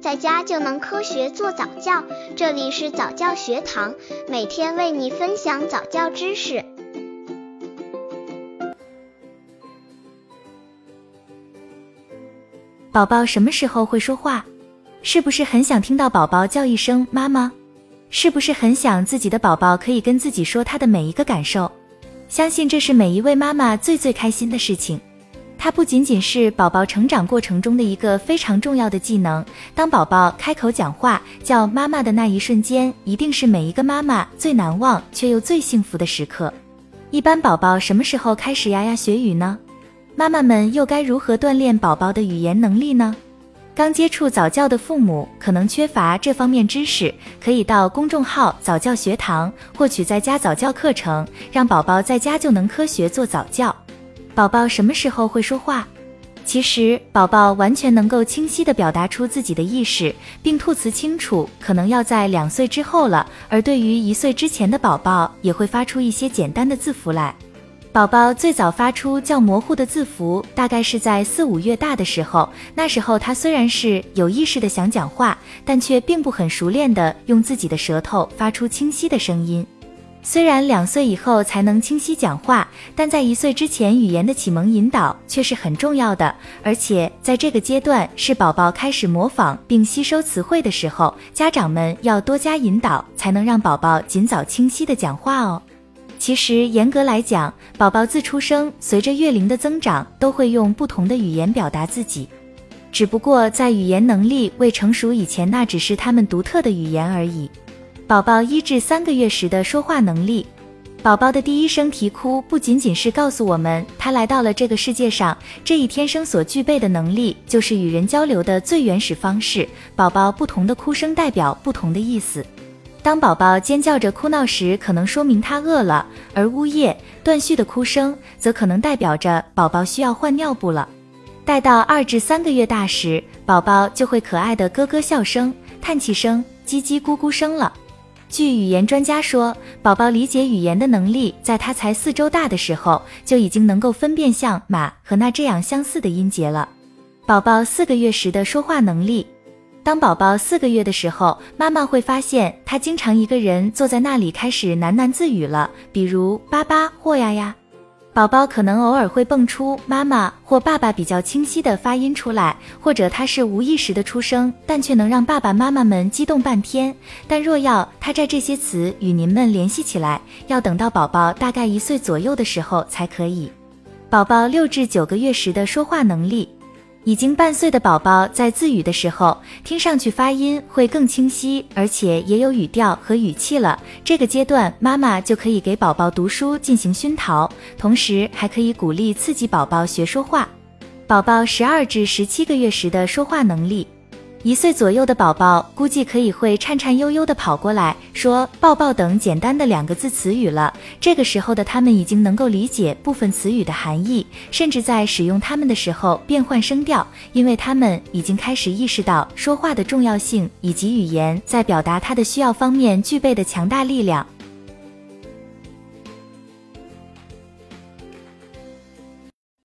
在家就能科学做早教。这里是早教学堂，每天为你分享早教知识。宝宝什么时候会说话？是不是很想听到宝宝叫一声妈妈？是不是很想自己的宝宝可以跟自己说他的每一个感受？相信这是每一位妈妈最最开心的事情。它不仅仅是宝宝成长过程中的一个非常重要的技能。当宝宝开口讲话叫妈妈的那一瞬间，一定是每一个妈妈最难忘却又最幸福的时刻。一般宝宝什么时候开始牙牙学语呢？妈妈们又该如何锻炼宝宝的语言能力呢？刚接触早教的父母可能缺乏这方面知识，可以到公众号早教学堂获取在家早教课程，让宝宝在家就能科学做早教。宝宝什么时候会说话？其实，宝宝完全能够清晰地表达出自己的意识，并吐词清楚，可能要在两岁之后了。而对于一岁之前的宝宝，也会发出一些简单的字符来。宝宝最早发出较模糊的字符，大概是在四五月大的时候。那时候，他虽然是有意识的想讲话，但却并不很熟练地用自己的舌头发出清晰的声音。虽然两岁以后才能清晰讲话，但在一岁之前，语言的启蒙引导却是很重要的。而且在这个阶段，是宝宝开始模仿并吸收词汇的时候，家长们要多加引导，才能让宝宝尽早清晰的讲话哦。其实严格来讲，宝宝自出生，随着月龄的增长，都会用不同的语言表达自己，只不过在语言能力未成熟以前，那只是他们独特的语言而已。宝宝一至三个月时的说话能力，宝宝的第一声啼哭不仅仅是告诉我们他来到了这个世界上，这一天生所具备的能力就是与人交流的最原始方式。宝宝不同的哭声代表不同的意思。当宝宝尖叫着哭闹时，可能说明他饿了；而呜咽、断续的哭声则可能代表着宝宝需要换尿布了。待到二至三个月大时，宝宝就会可爱的咯咯笑声、叹气声、叽叽咕咕声了。据语言专家说，宝宝理解语言的能力，在他才四周大的时候，就已经能够分辨像马和那这样相似的音节了。宝宝四个月时的说话能力，当宝宝四个月的时候，妈妈会发现他经常一个人坐在那里开始喃喃自语了，比如巴巴或呀呀。宝宝可能偶尔会蹦出妈妈或爸爸比较清晰的发音出来，或者他是无意识的出声，但却能让爸爸妈妈们激动半天。但若要他在这些词与您们联系起来，要等到宝宝大概一岁左右的时候才可以。宝宝六至九个月时的说话能力。已经半岁的宝宝在自语的时候，听上去发音会更清晰，而且也有语调和语气了。这个阶段，妈妈就可以给宝宝读书进行熏陶，同时还可以鼓励刺激宝宝学说话。宝宝十二至十七个月时的说话能力。一岁左右的宝宝估计可以会颤颤悠悠地跑过来说“抱抱”等简单的两个字词语了。这个时候的他们已经能够理解部分词语的含义，甚至在使用它们的时候变换声调，因为他们已经开始意识到说话的重要性以及语言在表达他的需要方面具备的强大力量。